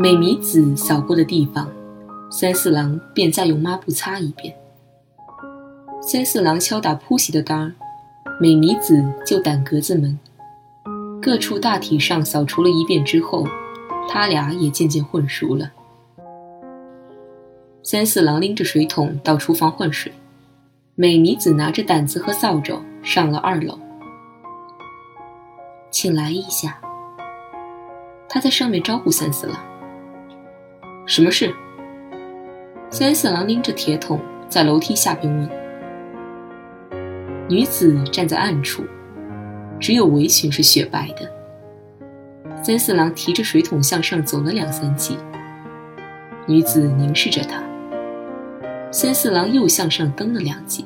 美弥子扫过的地方，三四郎便再用抹布擦一遍。三四郎敲打铺席的当儿，美弥子就掸格子门。各处大体上扫除了一遍之后，他俩也渐渐混熟了。三四郎拎着水桶到厨房换水，美弥子拿着掸子和扫帚上了二楼。请来一下。他在上面招呼三四郎。什么事？三四郎拎着铁桶在楼梯下边问。女子站在暗处，只有围裙是雪白的。三四郎提着水桶向上走了两三级，女子凝视着他。三四郎又向上登了两级，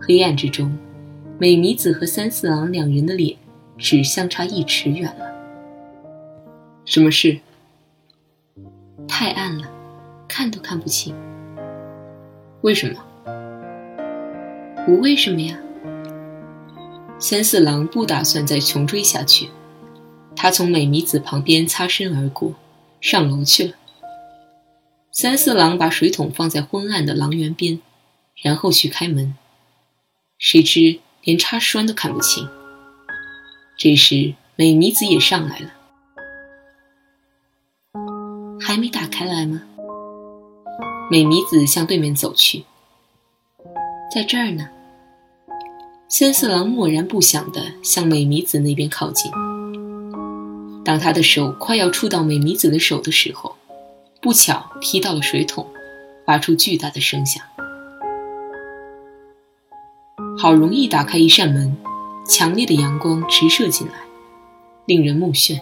黑暗之中，美弥子和三四郎两人的脸只相差一尺远了。什么事？太暗了，看都看不清。为什么？不为什么呀。三四郎不打算再穷追下去，他从美弥子旁边擦身而过，上楼去了。三四郎把水桶放在昏暗的廊垣边，然后去开门，谁知连插栓都看不清。这时美弥子也上来了。还没打开来吗？美弥子向对面走去，在这儿呢。三四郎默然不响地向美弥子那边靠近。当他的手快要触到美弥子的手的时候，不巧踢到了水桶，发出巨大的声响。好容易打开一扇门，强烈的阳光直射进来，令人目眩。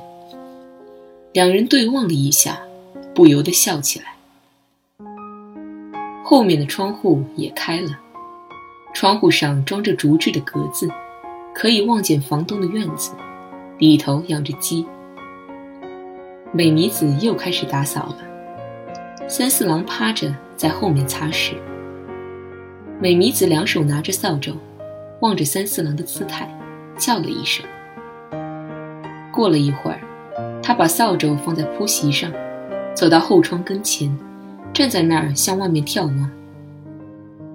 两人对望了一下。不由得笑起来。后面的窗户也开了，窗户上装着竹制的格子，可以望见房东的院子，里头养着鸡。美弥子又开始打扫了，三四郎趴着在后面擦拭。美弥子两手拿着扫帚，望着三四郎的姿态，叫了一声。过了一会儿，他把扫帚放在铺席上。走到后窗跟前，站在那儿向外面眺望。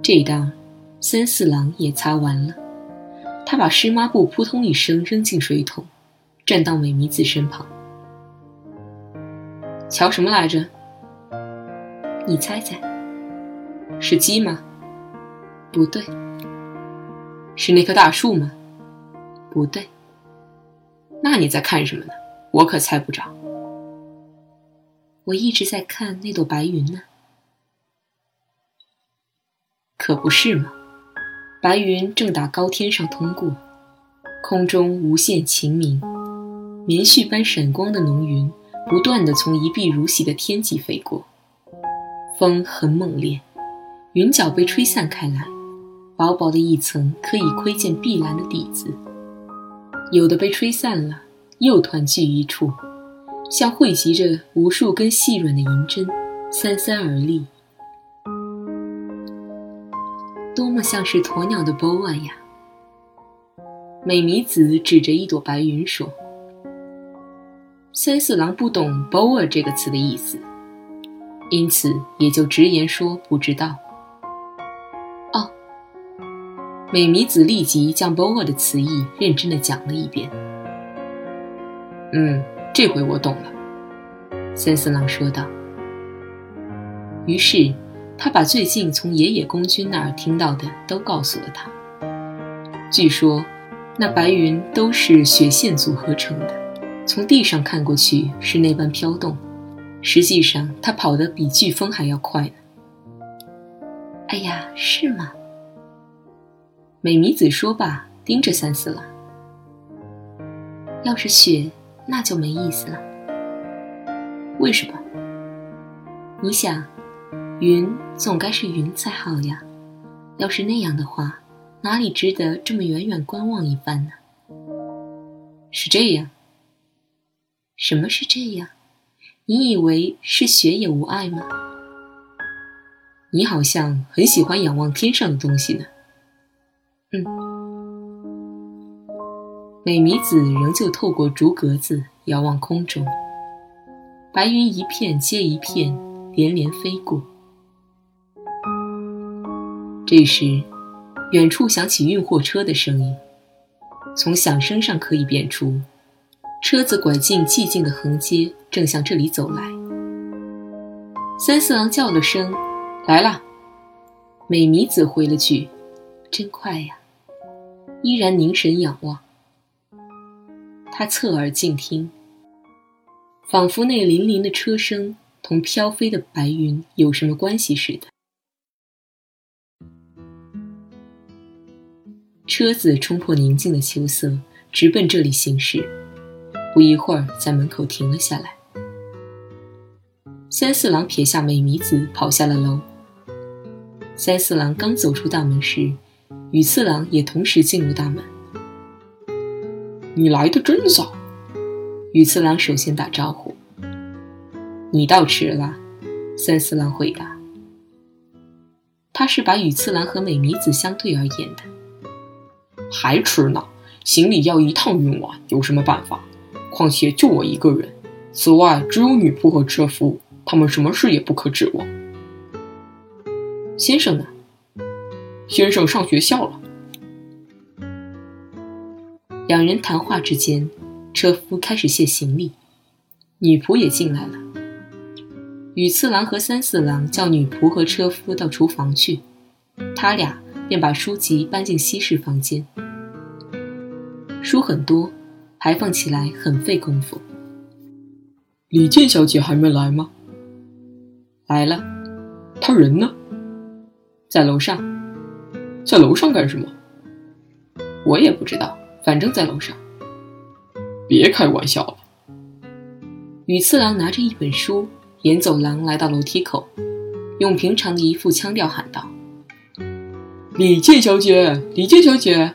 这一当，三四郎也擦完了，他把湿抹布扑通一声扔进水桶，站到美弥子身旁。瞧什么来着？你猜猜，是鸡吗？不对。是那棵大树吗？不对。那你在看什么呢？我可猜不着。我一直在看那朵白云呢，可不是吗？白云正打高天上通过，空中无限晴明，棉絮般闪光的浓云不断的从一碧如洗的天际飞过，风很猛烈，云角被吹散开来，薄薄的一层可以窥见碧蓝的底子，有的被吹散了，又团聚一处。像汇集着无数根细软的银针，三三而立，多么像是鸵鸟的 boa 呀！美弥子指着一朵白云说：“三四郎不懂 boa 这个词的意思，因此也就直言说不知道。”哦，美弥子立即将 boa 的词义认真的讲了一遍。嗯。这回我懂了，三四郎说道。于是，他把最近从野野公君那儿听到的都告诉了他。据说，那白云都是雪线组合成的，从地上看过去是那般飘动，实际上它跑得比飓风还要快呢。哎呀，是吗？美弥子说罢，盯着三四郎。要是雪。那就没意思了。为什么？你想，云总该是云才好呀。要是那样的话，哪里值得这么远远观望一番呢？是这样。什么是这样？你以为是雪也无碍吗？你好像很喜欢仰望天上的东西呢。嗯。美弥子仍旧透过竹格子遥望空中，白云一片接一片，连连飞过。这时，远处响起运货车的声音，从响声上可以辨出，车子拐进寂静的横街，正向这里走来。三四郎叫了声：“来了。”美弥子回了句：“真快呀！”依然凝神仰望。他侧耳静听，仿佛那粼粼的车声同飘飞的白云有什么关系似的。车子冲破宁静的秋色，直奔这里行驶。不一会儿，在门口停了下来。三四郎撇下美弥子，跑下了楼。三四郎刚走出大门时，羽次郎也同时进入大门。你来的真早，羽次郎首先打招呼。你到迟了，三四郎回答。他是把羽次郎和美弥子相对而言的。还迟呢，行。李要一趟运完，有什么办法？况且就我一个人，此外只有女仆和车夫，他们什么事也不可指望。先生呢？先生上学校了。两人谈话之间，车夫开始卸行李，女仆也进来了。羽次郎和三四郎叫女仆和车夫到厨房去，他俩便把书籍搬进西式房间。书很多，排放起来很费功夫。李健小姐还没来吗？来了。她人呢？在楼上。在楼上干什么？我也不知道。反正在楼上，别开玩笑了。羽次郎拿着一本书，沿走廊来到楼梯口，用平常的一副腔调喊道：“李健小姐，李健小姐，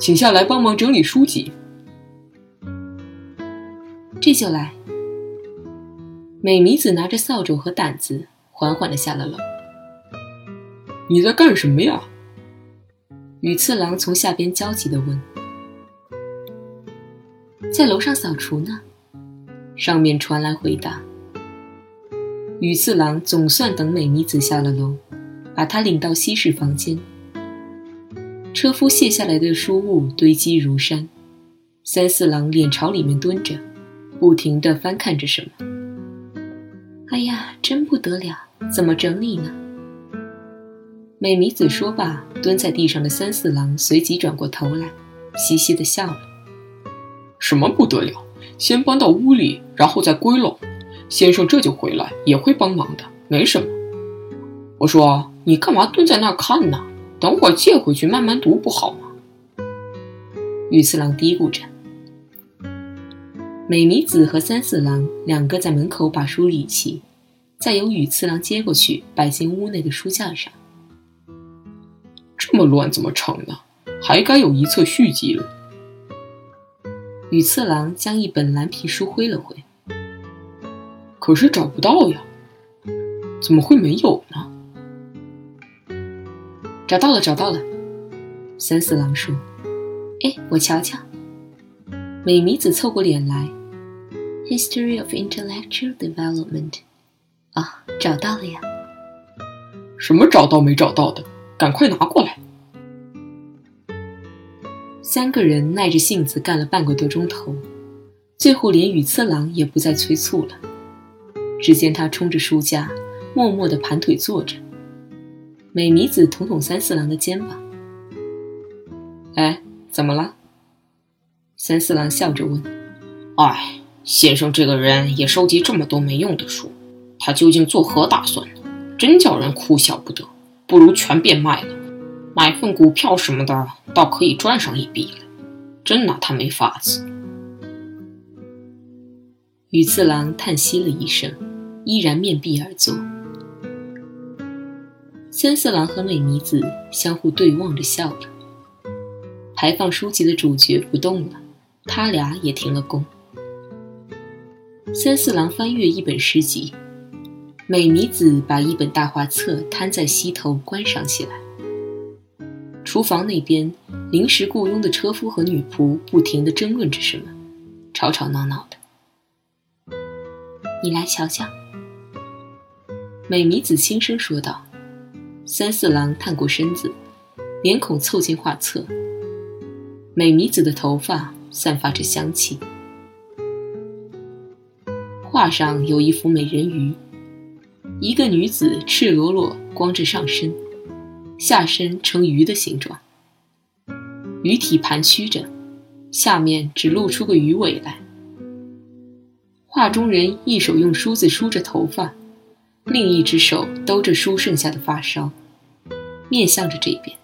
请下来帮忙整理书籍。”这就来。美弥子拿着扫帚和掸子，缓缓的下了楼。你在干什么呀？羽次郎从下边焦急的问。在楼上扫除呢，上面传来回答。羽次郎总算等美弥子下了楼，把她领到西式房间。车夫卸下来的书物堆积如山，三四郎脸朝里面蹲着，不停地翻看着什么。哎呀，真不得了，怎么整理呢？美弥子说罢，蹲在地上的三四郎随即转过头来，嘻嘻地笑了。什么不得了？先搬到屋里，然后再归拢。先生这就回来，也会帮忙的，没什么。我说你干嘛蹲在那儿看呢？等会儿借回去慢慢读不好吗？羽次郎嘀咕着。美弥子和三四郎两个在门口把书理齐，再由羽次郎接过去摆进屋内的书架上。这么乱怎么成呢？还该有一册续集了。羽次郎将一本蓝皮书挥了挥，可是找不到呀，怎么会没有呢？找到了，找到了。三四郎说：“哎，我瞧瞧。”美弥子凑过脸来，《History of Intellectual Development》啊，找到了呀。什么找到没找到的？赶快拿过来。三个人耐着性子干了半个多钟头，最后连羽次郎也不再催促了。只见他冲着书架，默默地盘腿坐着。美弥子捅捅三四郎的肩膀：“哎，怎么了？”三四郎笑着问：“哎，先生这个人也收集这么多没用的书，他究竟作何打算？真叫人哭笑不得。不如全变卖了。”买份股票什么的，倒可以赚上一笔了，真拿他没法子。宇次郎叹息了一声，依然面壁而坐。三四郎和美弥子相互对望着笑了。排放书籍的主角不动了，他俩也停了工。三四郎翻阅一本诗集，美弥子把一本大画册摊在膝头观赏起来。厨房那边，临时雇佣的车夫和女仆不停地争论着什么，吵吵闹闹的。你来瞧瞧，美弥子轻声说道。三四郎探过身子，脸孔凑近画册。美弥子的头发散发着香气。画上有一幅美人鱼，一个女子赤裸裸光着上身，下身呈鱼的形状，鱼体盘曲着，下面只露出个鱼尾来。画中人一手用梳子梳着头发，另一只手兜着梳剩下的发梢，面向着这边。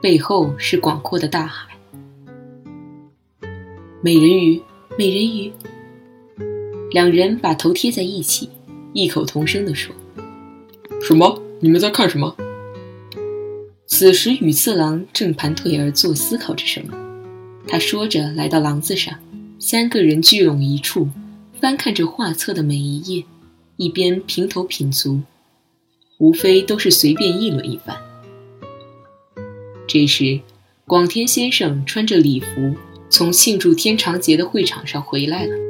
背后是广阔的大海。美人鱼，美人鱼。两人把头贴在一起，异口同声地说：“什么？你们在看什么？”此时，羽次郎正盘腿而坐，思考着什么。他说着，来到廊子上。三个人聚拢一处，翻看着画册的每一页，一边平头品足，无非都是随便议论一番。这时，广田先生穿着礼服从庆祝天长节的会场上回来了。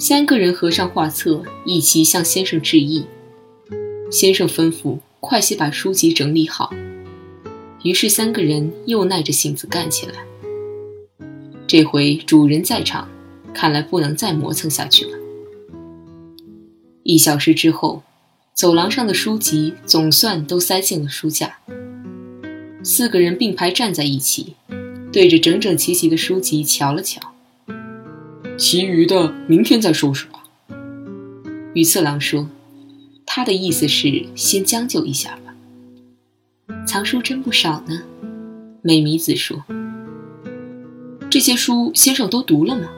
三个人合上画册，一齐向先生致意。先生吩咐快些把书籍整理好。于是三个人又耐着性子干起来。这回主人在场，看来不能再磨蹭下去了。一小时之后，走廊上的书籍总算都塞进了书架。四个人并排站在一起，对着整整齐齐的书籍瞧了瞧。其余的明天再收拾吧。羽次郎说：“他的意思是先将就一下吧。”藏书真不少呢。美弥子说：“这些书先生都读了吗？”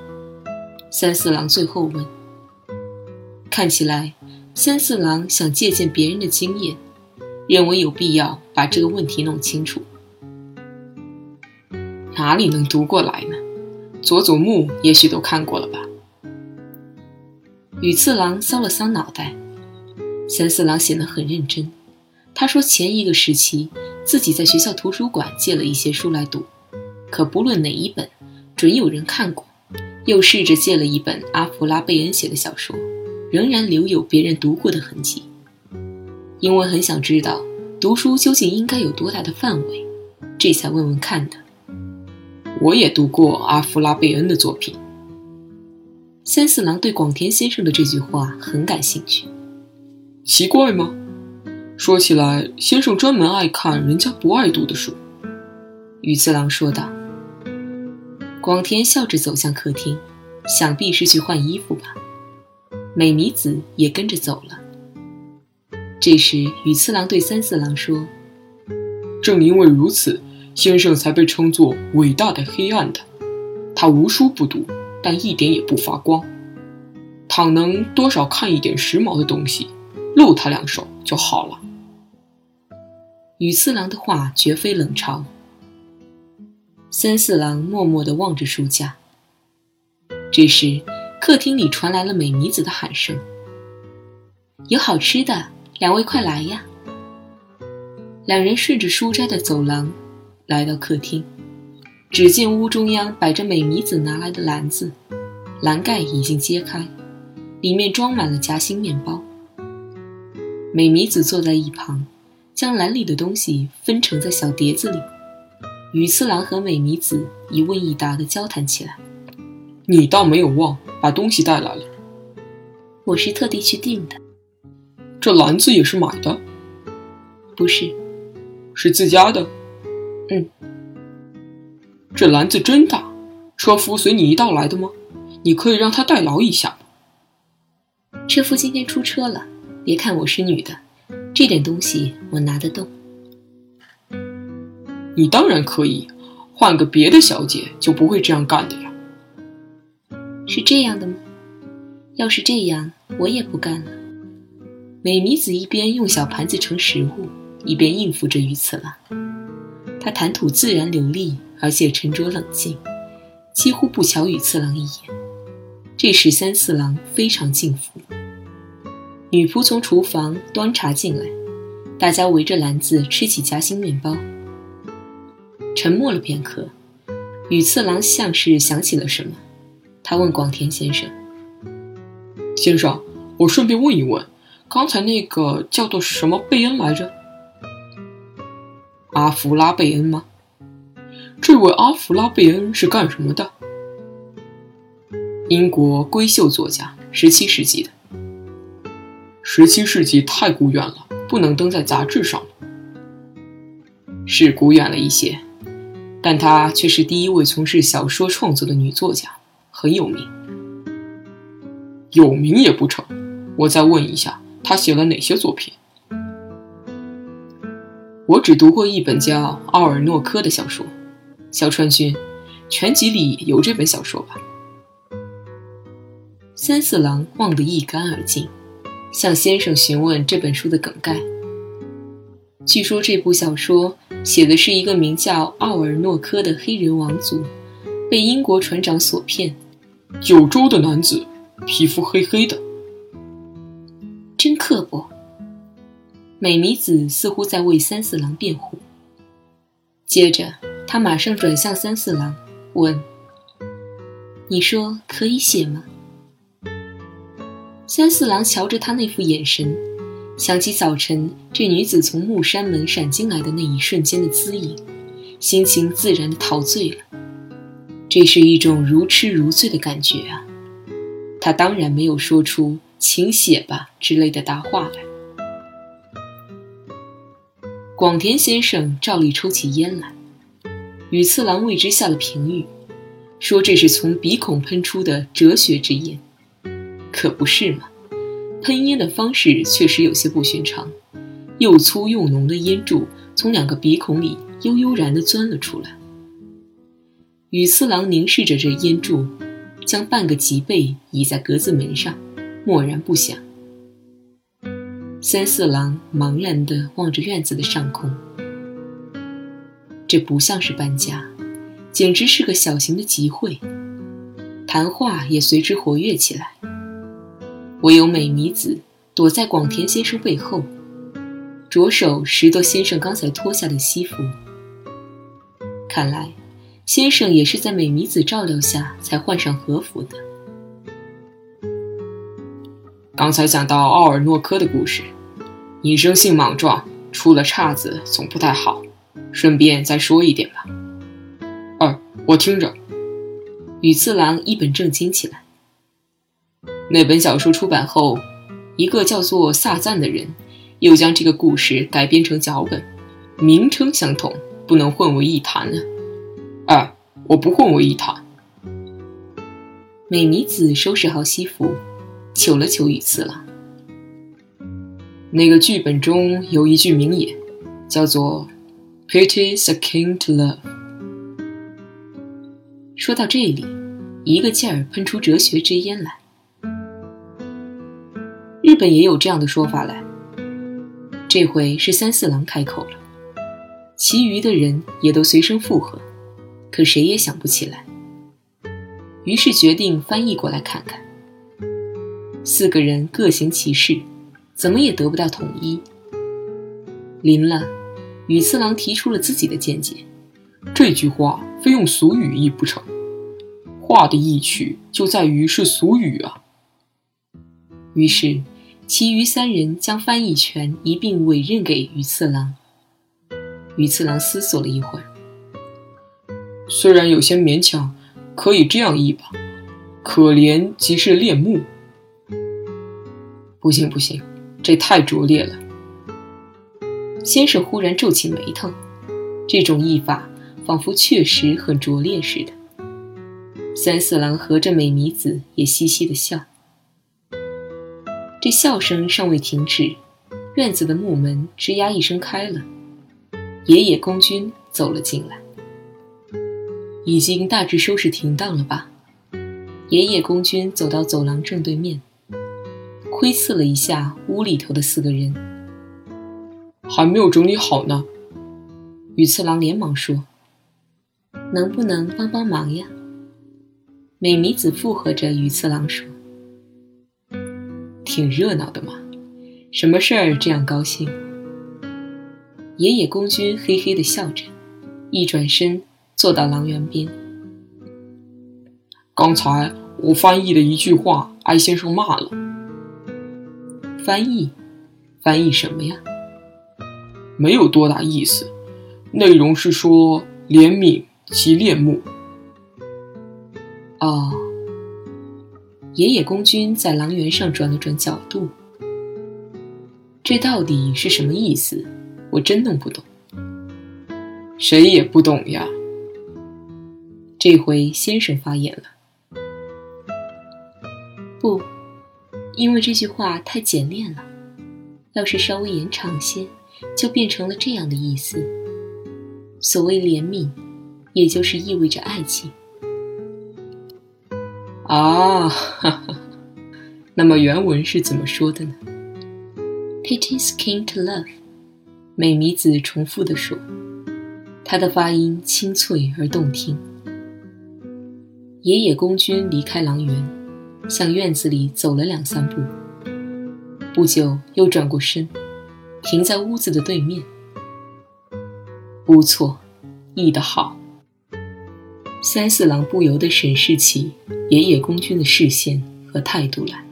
三四郎最后问。看起来，三四郎想借鉴别人的经验，认为有必要把这个问题弄清楚。哪里能读过来呢？佐佐木也许都看过了吧？羽次郎搔了搔脑袋，三四郎显得很认真。他说前一个时期自己在学校图书馆借了一些书来读，可不论哪一本，准有人看过。又试着借了一本阿弗拉贝恩写的小说，仍然留有别人读过的痕迹。因为很想知道读书究竟应该有多大的范围，这才问问看的。我也读过阿弗拉贝恩的作品。三四郎对广田先生的这句话很感兴趣。奇怪吗？说起来，先生专门爱看人家不爱读的书。羽次郎说道。广田笑着走向客厅，想必是去换衣服吧。美弥子也跟着走了。这时，羽次郎对三四郎说：“正因为如此。”先生才被称作伟大的黑暗的，他无书不读，但一点也不发光。倘能多少看一点时髦的东西，露他两手就好了。羽次郎的话绝非冷嘲。三四郎默默地望着书架。这时，客厅里传来了美弥子的喊声：“有好吃的，两位快来呀！”两人顺着书斋的走廊。来到客厅，只见屋中央摆着美弥子拿来的篮子，篮盖已经揭开，里面装满了夹心面包。美弥子坐在一旁，将篮里的东西分成在小碟子里。羽次郎和美弥子一问一答的交谈起来。你倒没有忘把东西带来了。我是特地去订的。这篮子也是买的？不是，是自家的。嗯，这篮子真大，车夫随你一道来的吗？你可以让他代劳一下吗？车夫今天出车了，别看我是女的，这点东西我拿得动。你当然可以，换个别的小姐就不会这样干的呀。是这样的吗？要是这样，我也不干了。美弥子一边用小盘子盛食物，一边应付着于次郎。他谈吐自然流利，而且沉着冷静，几乎不瞧宇次郎一眼。这时三四郎非常敬服。女仆从厨房端茶进来，大家围着篮子吃起夹心面包。沉默了片刻，宇次郎像是想起了什么，他问广田先生：“先生，我顺便问一问，刚才那个叫做什么贝恩来着？”阿弗拉贝恩吗？这位阿弗拉贝恩是干什么的？英国闺秀作家，十七世纪的。十七世纪太古远了，不能登在杂志上。是古远了一些，但她却是第一位从事小说创作的女作家，很有名。有名也不成。我再问一下，她写了哪些作品？我只读过一本叫《奥尔诺科》的小说，小川君，全集里有这本小说吧？三四郎忘得一干二净，向先生询问这本书的梗概。据说这部小说写的是一个名叫奥尔诺科的黑人王族，被英国船长所骗。九州的男子，皮肤黑黑的，真刻薄。美弥子似乎在为三四郎辩护，接着他马上转向三四郎，问：“你说可以写吗？”三四郎瞧着他那副眼神，想起早晨这女子从木山门闪进来的那一瞬间的姿影，心情自然的陶醉了。这是一种如痴如醉的感觉啊！他当然没有说出“请写吧”之类的答话来。广田先生照例抽起烟来，羽次郎为之下了评语，说这是从鼻孔喷出的哲学之烟，可不是嘛？喷烟的方式确实有些不寻常，又粗又浓的烟柱从两个鼻孔里悠悠然地钻了出来。羽次郎凝视着这烟柱，将半个脊背倚在格子门上，默然不响。三四郎茫然地望着院子的上空，这不像是搬家，简直是个小型的集会。谈话也随之活跃起来。唯有美弥子躲在广田先生背后，着手拾掇先生刚才脱下的西服。看来，先生也是在美弥子照料下才换上和服的。刚才讲到奥尔诺科的故事，你生性莽撞，出了岔子总不太好。顺便再说一点吧。二，我听着。羽次郎一本正经起来。那本小说出版后，一个叫做萨赞的人，又将这个故事改编成脚本，名称相同，不能混为一谈了。二，我不混为一谈。美弥子收拾好西服。求了求羽次郎。那个剧本中有一句名言，叫做 “Pity is a king to love”。说到这里，一个劲儿喷出哲学之烟来。日本也有这样的说法来。这回是三四郎开口了，其余的人也都随声附和，可谁也想不起来。于是决定翻译过来看看。四个人各行其事，怎么也得不到统一。临了，羽次郎提出了自己的见解：这句话非用俗语译不成，话的意趣就在于是俗语啊。于是，其余三人将翻译权一并委任给羽次郎。羽次郎思索了一会儿，虽然有些勉强，可以这样译吧：可怜即是恋慕。不行不行，这太拙劣了。先生忽然皱起眉头，这种译法仿佛确实很拙劣似的。三四郎和着美弥子也嘻嘻的笑。这笑声尚未停止，院子的木门吱呀一声开了，爷爷公君走了进来。已经大致收拾停当了吧？爷爷公君走到走廊正对面，窥视了一下屋里头的四个人，还没有整理好呢。羽次郎连忙说：“能不能帮帮忙呀？”美弥子附和着羽次郎说。挺热闹的嘛，什么事儿这样高兴？爷爷公君嘿嘿的笑着，一转身坐到狼园边。刚才我翻译的一句话，艾先生骂了。翻译？翻译什么呀？没有多大意思，内容是说怜悯其恋慕。哦。爷爷公君在狼园上转了转角度，这到底是什么意思？我真弄不懂。谁也不懂呀。这回先生发言了。不，因为这句话太简练了，要是稍微延长些，就变成了这样的意思。所谓怜悯，也就是意味着爱情。啊，哈哈，那么原文是怎么说的呢？It is kin to love，美弥子重复地说，她的发音清脆而动听。爷爷公君离开狼园，向院子里走了两三步，不久又转过身，停在屋子的对面。不错，译得好。三四郎不由得审视起爷爷公君的视线和态度来。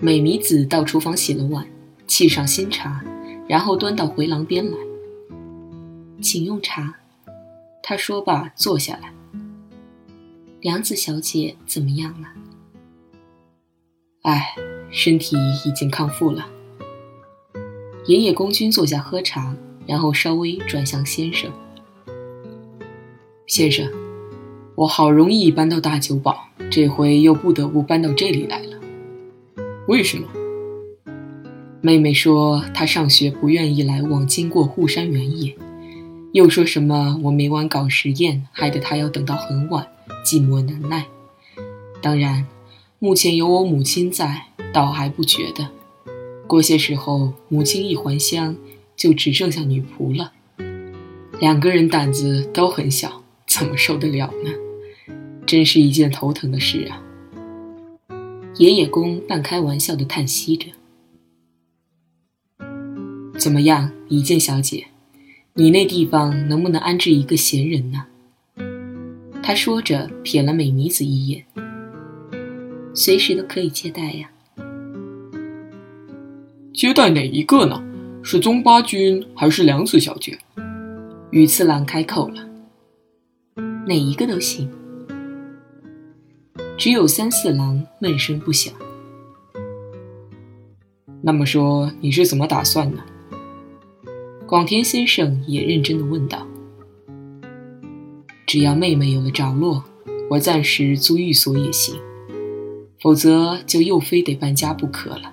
美弥子到厨房洗了碗，沏上新茶，然后端到回廊边来，请用茶。他说罢，坐下来。梁子小姐怎么样了？哎，身体已经康复了。爷爷公君坐下喝茶。然后稍微转向先生。先生，我好容易搬到大久保，这回又不得不搬到这里来了。为什么？妹妹说她上学不愿意来往经过护山原野，又说什么我每晚搞实验，害得她要等到很晚，寂寞难耐。当然，目前有我母亲在，倒还不觉得。过些时候，母亲一还乡。就只剩下女仆了，两个人胆子都很小，怎么受得了呢？真是一件头疼的事啊！爷爷公半开玩笑的叹息着。怎么样，李健小姐，你那地方能不能安置一个闲人呢？他说着，瞥了美弥子一眼。随时都可以接待呀。接待哪一个呢？是宗八君还是良子小姐？羽次郎开口了。哪一个都行。只有三四郎闷声不响。那么说你是怎么打算呢？广田先生也认真的问道。只要妹妹有了着落，我暂时租寓所也行，否则就又非得搬家不可了。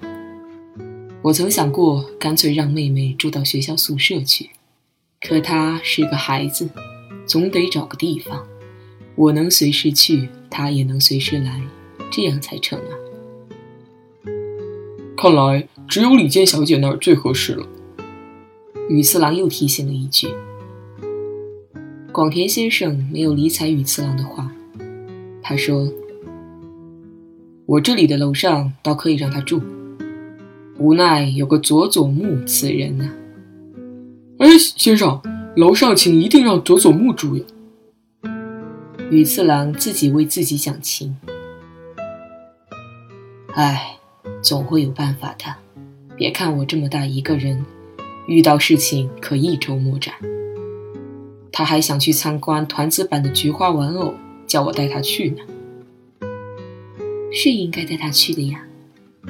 我曾想过，干脆让妹妹住到学校宿舍去，可她是个孩子，总得找个地方，我能随时去，她也能随时来，这样才成啊。看来只有李健小姐那儿最合适了。羽次郎又提醒了一句。广田先生没有理睬羽次郎的话，他说：“我这里的楼上倒可以让他住。”无奈有个佐佐木此人呢。哎，先生，楼上请一定让佐佐木住呀。羽次郎自己为自己讲情。哎，总会有办法的。别看我这么大一个人，遇到事情可一筹莫展。他还想去参观团子版的菊花玩偶，叫我带他去呢。是应该带他去的呀，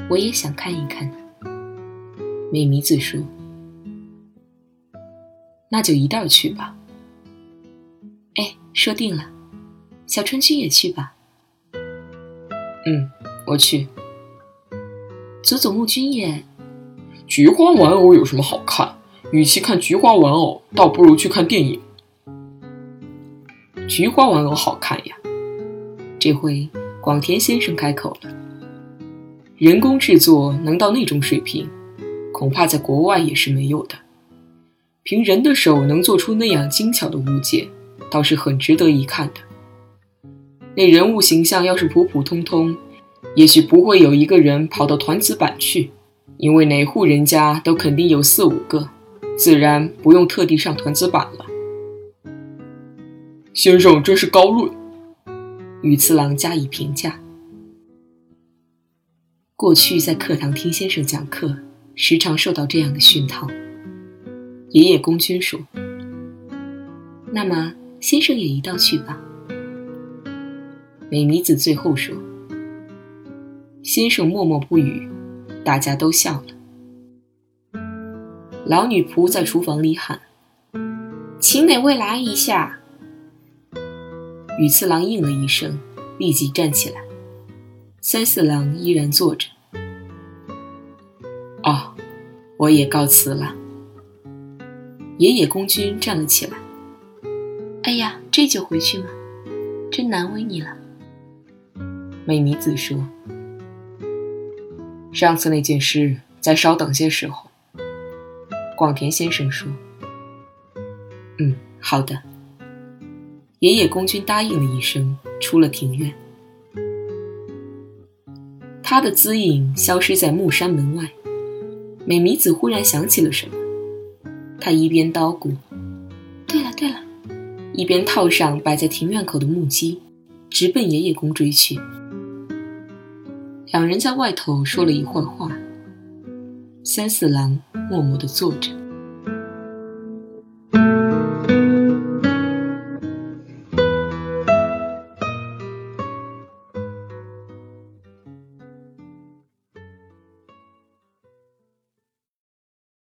我也想看一看。美弥子说：“那就一道去吧。哎，说定了，小春君也去吧。嗯，我去。佐佐木君也。菊花玩偶有什么好看？与其看菊花玩偶，倒不如去看电影。菊花玩偶好看呀。这回广田先生开口了。人工制作能到那种水平，恐怕在国外也是没有的。凭人的手能做出那样精巧的物件，倒是很值得一看的。那人物形象要是普普通通，也许不会有一个人跑到团子板去。因为哪户人家都肯定有四五个，自然不用特地上团子板了。先生真是高论，羽次郎加以评价。过去在课堂听先生讲课，时常受到这样的熏陶。爷爷公君说：“那么先生也一道去吧。”美弥子最后说：“先生默默不语。”大家都笑了。老女仆在厨房里喊：“请哪位来一下？”羽次郎应了一声，立即站起来。三四郎依然坐着。哦，我也告辞了。野野公君站了起来。哎呀，这就回去吗？真难为你了。美弥子说。上次那件事，再稍等些时候。广田先生说：“嗯，好的。”爷爷公君答应了一声，出了庭院。他的姿影消失在木山门外。美弥子忽然想起了什么，她一边叨咕：“对了对了”，一边套上摆在庭院口的木屐，直奔爷爷宫追去。两人在外头说了一会儿话，三四郎默默地坐着。